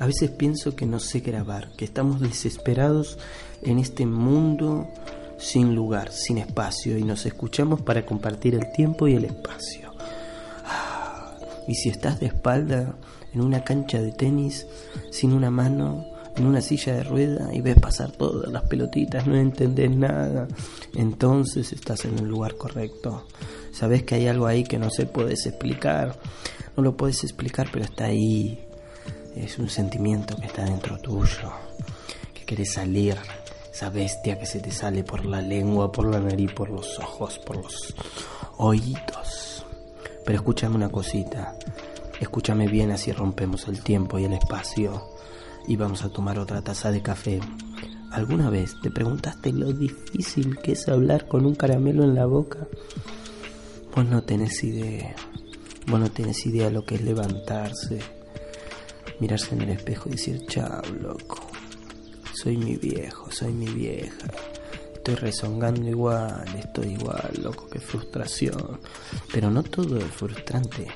A veces pienso que no sé grabar, que estamos desesperados en este mundo sin lugar, sin espacio, y nos escuchamos para compartir el tiempo y el espacio. Ah, y si estás de espalda en una cancha de tenis, sin una mano, en una silla de rueda y ves pasar todas las pelotitas, no entendés nada, entonces estás en el lugar correcto. Sabes que hay algo ahí que no se puedes explicar, no lo puedes explicar, pero está ahí es un sentimiento que está dentro tuyo, que querés salir, esa bestia que se te sale por la lengua, por la nariz, por los ojos, por los oídos. Pero escúchame una cosita, escúchame bien así rompemos el tiempo y el espacio y vamos a tomar otra taza de café. ¿Alguna vez te preguntaste lo difícil que es hablar con un caramelo en la boca? Vos no tenés idea, vos no tenés idea de lo que es levantarse mirarse en el espejo y decir, chao, loco, soy mi viejo, soy mi vieja. Estoy rezongando igual, estoy igual, loco, qué frustración. Pero no todo es frustrante,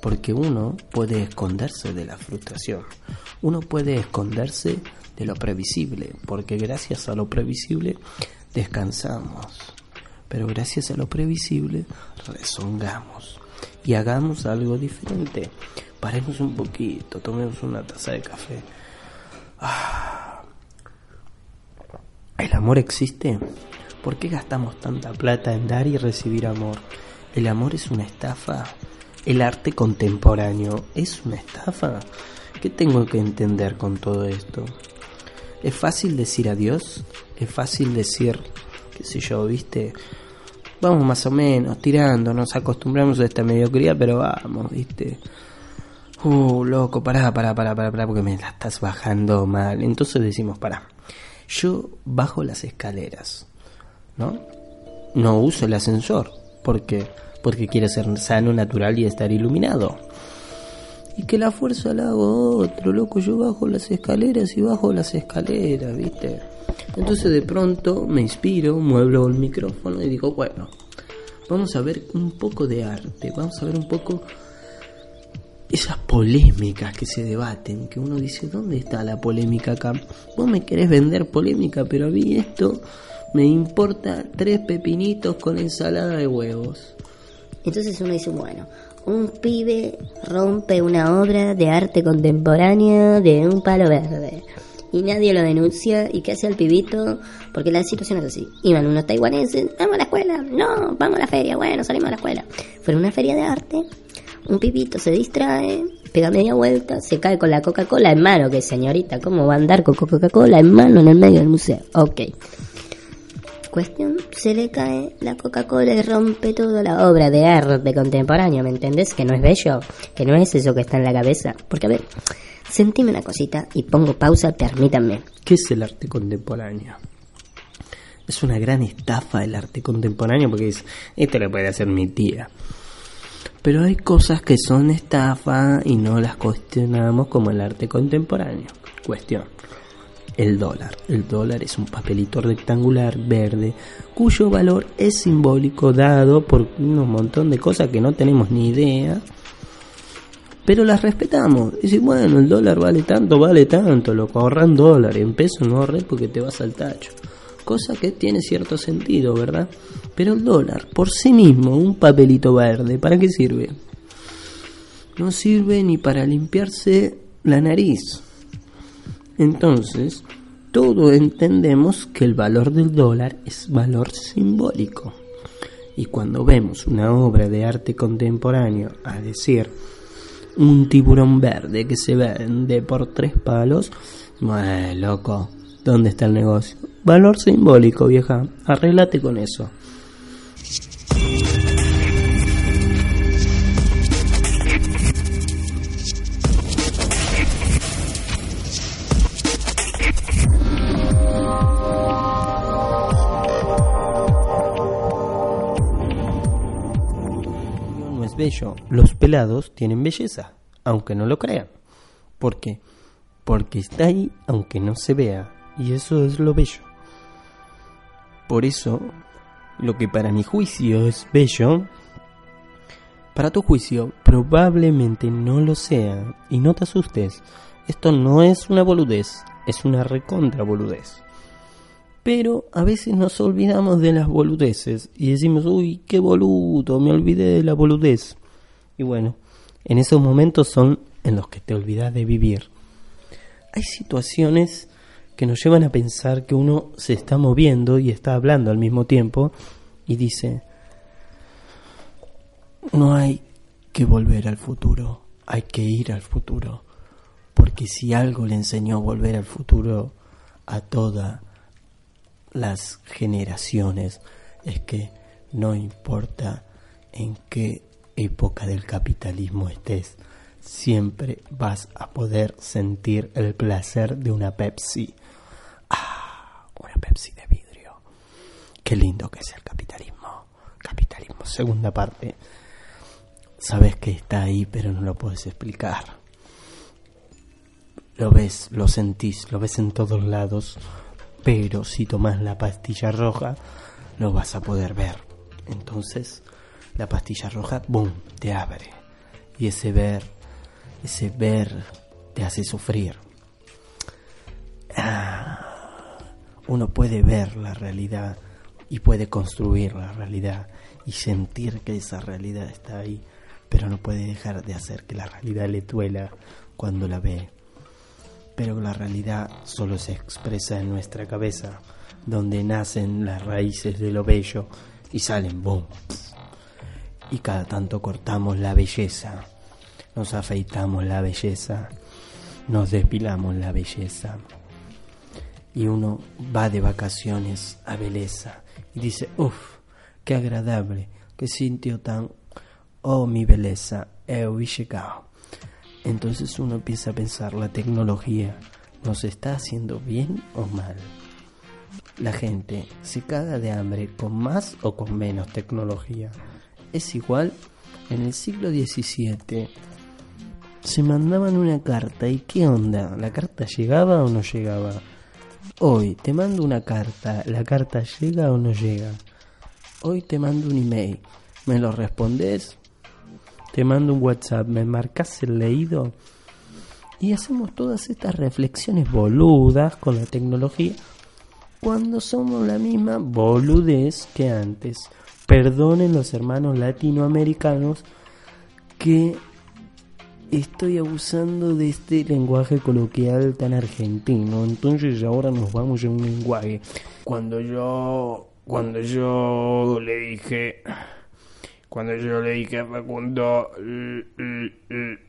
porque uno puede esconderse de la frustración. Uno puede esconderse de lo previsible, porque gracias a lo previsible descansamos. Pero gracias a lo previsible rezongamos y hagamos algo diferente paremos un poquito, tomemos una taza de café. Ah. ¿El amor existe? ¿Por qué gastamos tanta plata en dar y recibir amor? ¿El amor es una estafa? ¿El arte contemporáneo es una estafa? ¿Qué tengo que entender con todo esto? ¿Es fácil decir adiós? ¿Es fácil decir, qué sé yo, viste? Vamos más o menos, tirando, nos acostumbramos a esta mediocridad, pero vamos, viste Uh, loco, pará, pará, pará, pará, pará, porque me la estás bajando mal. Entonces decimos, pará. Yo bajo las escaleras, ¿no? No uso el ascensor, porque porque quiero ser sano, natural y estar iluminado. Y que la fuerza la hago otro, loco, yo bajo las escaleras y bajo las escaleras, ¿viste? Entonces de pronto me inspiro, muevo el micrófono y digo, bueno, vamos a ver un poco de arte, vamos a ver un poco esas polémicas que se debaten, que uno dice, ¿dónde está la polémica acá? Vos me querés vender polémica, pero a mí esto me importa tres pepinitos con ensalada de huevos. Entonces uno dice, bueno, un pibe rompe una obra de arte contemporánea de un palo verde. Y nadie lo denuncia. ¿Y qué hace el pibito? Porque la situación es así. Iban unos taiwaneses, vamos a la escuela. No, vamos a la feria. Bueno, salimos a la escuela. Fue una feria de arte un pipito se distrae, pega media vuelta, se cae con la Coca-Cola en mano, que señorita, ¿cómo va a andar con Coca-Cola en mano en el medio del museo? Ok. Cuestión, se le cae la Coca-Cola y rompe toda la obra de arte contemporáneo, ¿me entendés? Que no es bello, que no es eso que está en la cabeza. Porque, a ver, sentime una cosita y pongo pausa, permítanme. ¿Qué es el arte contemporáneo? Es una gran estafa el arte contemporáneo porque es, esto lo puede hacer mi tía. Pero hay cosas que son estafa y no las cuestionamos como el arte contemporáneo. Cuestión. El dólar. El dólar es un papelito rectangular verde cuyo valor es simbólico dado por un montón de cosas que no tenemos ni idea. Pero las respetamos. Y si bueno, el dólar vale tanto, vale tanto, lo ahorran dólares, en pesos no ahorré porque te vas al tacho cosa que tiene cierto sentido, ¿verdad? Pero el dólar, por sí mismo, un papelito verde, ¿para qué sirve? No sirve ni para limpiarse la nariz. Entonces, todos entendemos que el valor del dólar es valor simbólico. Y cuando vemos una obra de arte contemporáneo, a decir, un tiburón verde que se vende por tres palos, bueno, loco, ¿dónde está el negocio? Valor simbólico, vieja. Arréglate con eso. Bello. Los pelados tienen belleza, aunque no lo crean. ¿Por qué? Porque está ahí aunque no se vea. Y eso es lo bello. Por eso, lo que para mi juicio es bello, para tu juicio probablemente no lo sea. Y no te asustes. Esto no es una boludez, es una recontra boludez. Pero a veces nos olvidamos de las boludeces y decimos, uy, qué boludo, me olvidé de la boludez. Y bueno, en esos momentos son en los que te olvidas de vivir. Hay situaciones que nos llevan a pensar que uno se está moviendo y está hablando al mismo tiempo y dice, no hay que volver al futuro, hay que ir al futuro. Porque si algo le enseñó a volver al futuro a toda las generaciones es que no importa en qué época del capitalismo estés, siempre vas a poder sentir el placer de una Pepsi. Ah, una Pepsi de vidrio. Qué lindo que es el capitalismo. Capitalismo, segunda parte. Sabes que está ahí, pero no lo puedes explicar. Lo ves, lo sentís, lo ves en todos lados pero si tomas la pastilla roja lo vas a poder ver. Entonces la pastilla roja, boom, te abre. Y ese ver, ese ver te hace sufrir. Ah, uno puede ver la realidad y puede construir la realidad y sentir que esa realidad está ahí, pero no puede dejar de hacer que la realidad le duela cuando la ve pero la realidad solo se expresa en nuestra cabeza, donde nacen las raíces de lo bello y salen boom. Y cada tanto cortamos la belleza, nos afeitamos la belleza, nos despilamos la belleza. Y uno va de vacaciones a belleza y dice, uff, qué agradable, qué sitio tan, oh mi belleza, he llegado. Entonces uno empieza a pensar, la tecnología nos está haciendo bien o mal. La gente se caga de hambre con más o con menos tecnología. Es igual, en el siglo XVII se mandaban una carta y qué onda, ¿la carta llegaba o no llegaba? Hoy te mando una carta, ¿la carta llega o no llega? Hoy te mando un email, ¿me lo respondes? Te mando un WhatsApp, me marcas el leído y hacemos todas estas reflexiones boludas con la tecnología cuando somos la misma boludez que antes. Perdonen los hermanos latinoamericanos que estoy abusando de este lenguaje coloquial tan argentino. Entonces ahora nos vamos a un lenguaje. Cuando yo cuando yo le dije cuando yo le dije a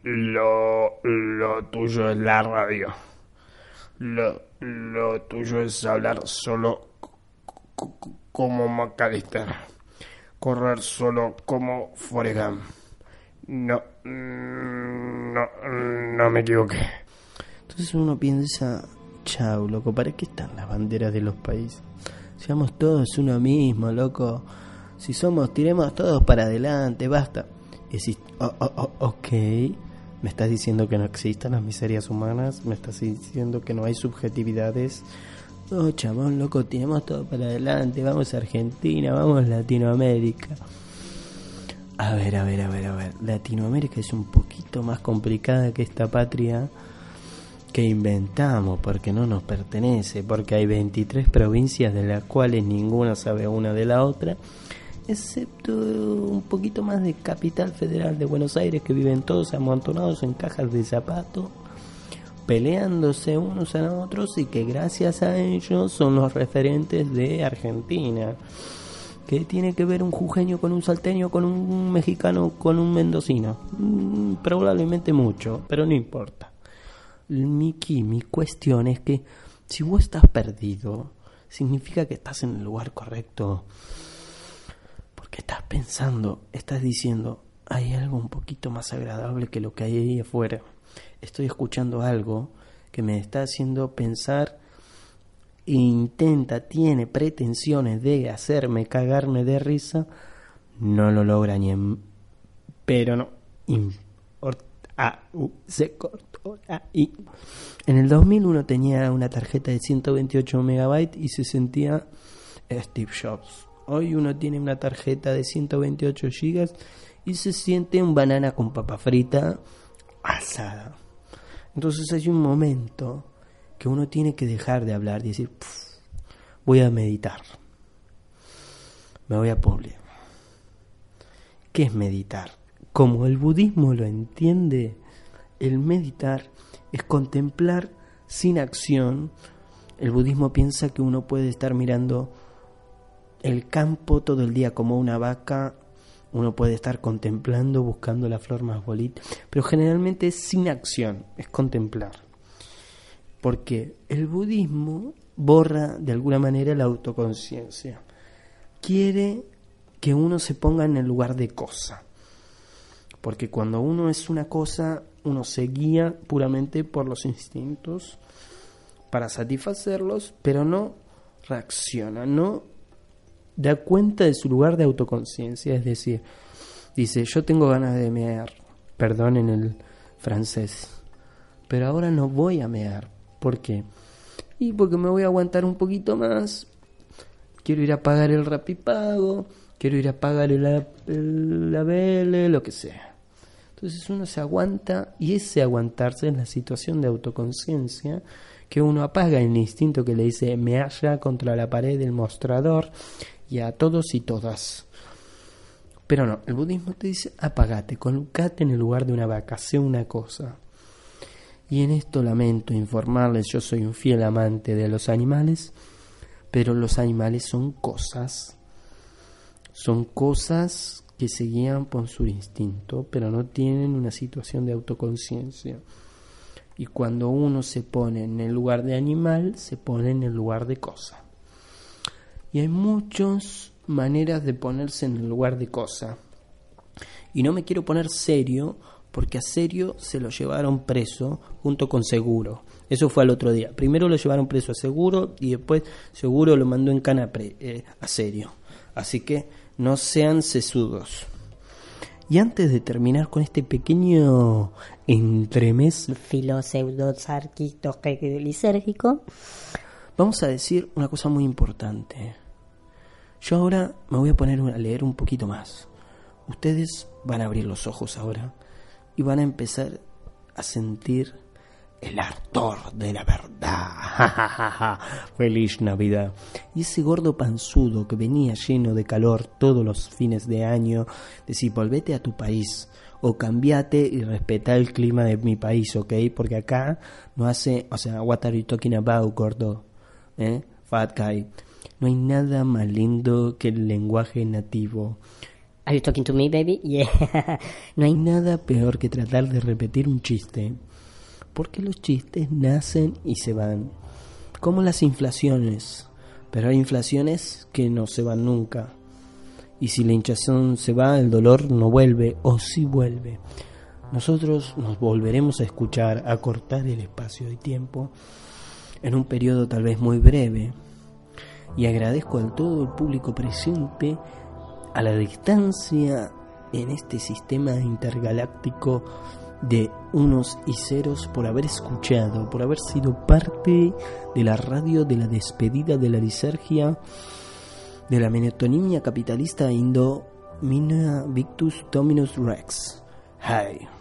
lo, lo tuyo es la radio, lo, lo tuyo es hablar solo como McAllister, correr solo como Foregan. No, no, no me equivoqué. Entonces uno piensa, chau, loco, ¿para qué están las banderas de los países? Seamos todos uno mismo, loco si somos, tiremos todos para adelante, basta. Oh, oh, oh, ok, me estás diciendo que no existan las miserias humanas, me estás diciendo que no hay subjetividades. Oh, chabón, loco, tiremos todo para adelante, vamos a Argentina, vamos a Latinoamérica. A ver, a ver, a ver, a ver. Latinoamérica es un poquito más complicada que esta patria que inventamos porque no nos pertenece, porque hay 23 provincias de las cuales ninguna sabe una de la otra excepto un poquito más de Capital Federal de Buenos Aires, que viven todos amontonados en cajas de zapatos, peleándose unos a otros y que gracias a ellos son los referentes de Argentina. que tiene que ver un jujeño con un salteño, con un mexicano, con un mendocino? Mm, probablemente mucho, pero no importa. Miki, mi cuestión es que si vos estás perdido, significa que estás en el lugar correcto ¿Qué estás pensando? Estás diciendo, hay algo un poquito más agradable que lo que hay ahí afuera. Estoy escuchando algo que me está haciendo pensar e intenta, tiene pretensiones de hacerme cagarme de risa, no lo logra ni en pero no importa. se cortó ahí. En el 2000 uno tenía una tarjeta de 128 megabytes y se sentía Steve Jobs. Hoy uno tiene una tarjeta de 128 gigas y se siente un banana con papa frita asada. Entonces hay un momento que uno tiene que dejar de hablar y decir, voy a meditar. Me voy a poner. ¿Qué es meditar? Como el budismo lo entiende, el meditar es contemplar sin acción. El budismo piensa que uno puede estar mirando el campo todo el día como una vaca, uno puede estar contemplando, buscando la flor más bonita, pero generalmente es sin acción, es contemplar. Porque el budismo borra de alguna manera la autoconciencia. Quiere que uno se ponga en el lugar de cosa. Porque cuando uno es una cosa, uno se guía puramente por los instintos para satisfacerlos, pero no reacciona, no da cuenta de su lugar de autoconciencia, es decir, dice, yo tengo ganas de mear, perdón en el francés, pero ahora no voy a mear, ¿por qué? Y porque me voy a aguantar un poquito más, quiero ir a pagar el rapipago, quiero ir a pagar la, la vele, lo que sea. Entonces uno se aguanta y ese aguantarse es la situación de autoconciencia que uno apaga el instinto que le dice me halla contra la pared del mostrador y a todos y todas. Pero no, el budismo te dice apagate, colocate en el lugar de una vaca, sé una cosa. Y en esto lamento informarles, yo soy un fiel amante de los animales, pero los animales son cosas. Son cosas que se guían por su instinto, pero no tienen una situación de autoconciencia. Y cuando uno se pone en el lugar de animal, se pone en el lugar de cosa. Y hay muchas maneras de ponerse en el lugar de cosa. Y no me quiero poner serio, porque a serio se lo llevaron preso junto con Seguro. Eso fue al otro día. Primero lo llevaron preso a Seguro y después Seguro lo mandó en cana eh, a serio. Así que no sean sesudos. Y antes de terminar con este pequeño entremés lisérgico, vamos a decir una cosa muy importante. Yo ahora me voy a poner a leer un poquito más. Ustedes van a abrir los ojos ahora y van a empezar a sentir el ardor de la verdad. Feliz Navidad. Y ese gordo panzudo que venía lleno de calor todos los fines de año, decir, volvete a tu país o cambiate y respeta el clima de mi país, ¿ok? Porque acá no hace, o sea, what are you talking about, gordo? ¿Eh? Fat guy. No hay nada más lindo que el lenguaje nativo. Are you talking to me, baby? Yeah. no hay nada peor que tratar de repetir un chiste porque los chistes nacen y se van, como las inflaciones, pero hay inflaciones que no se van nunca. Y si la hinchazón se va, el dolor no vuelve, o sí vuelve. Nosotros nos volveremos a escuchar, a cortar el espacio de tiempo en un periodo tal vez muy breve. Y agradezco a todo el público presente a la distancia en este sistema intergaláctico de unos y ceros por haber escuchado, por haber sido parte de la radio de la despedida de la lisergia de la menotonimia capitalista indo Mina Victus Dominus Rex. Hi.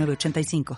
85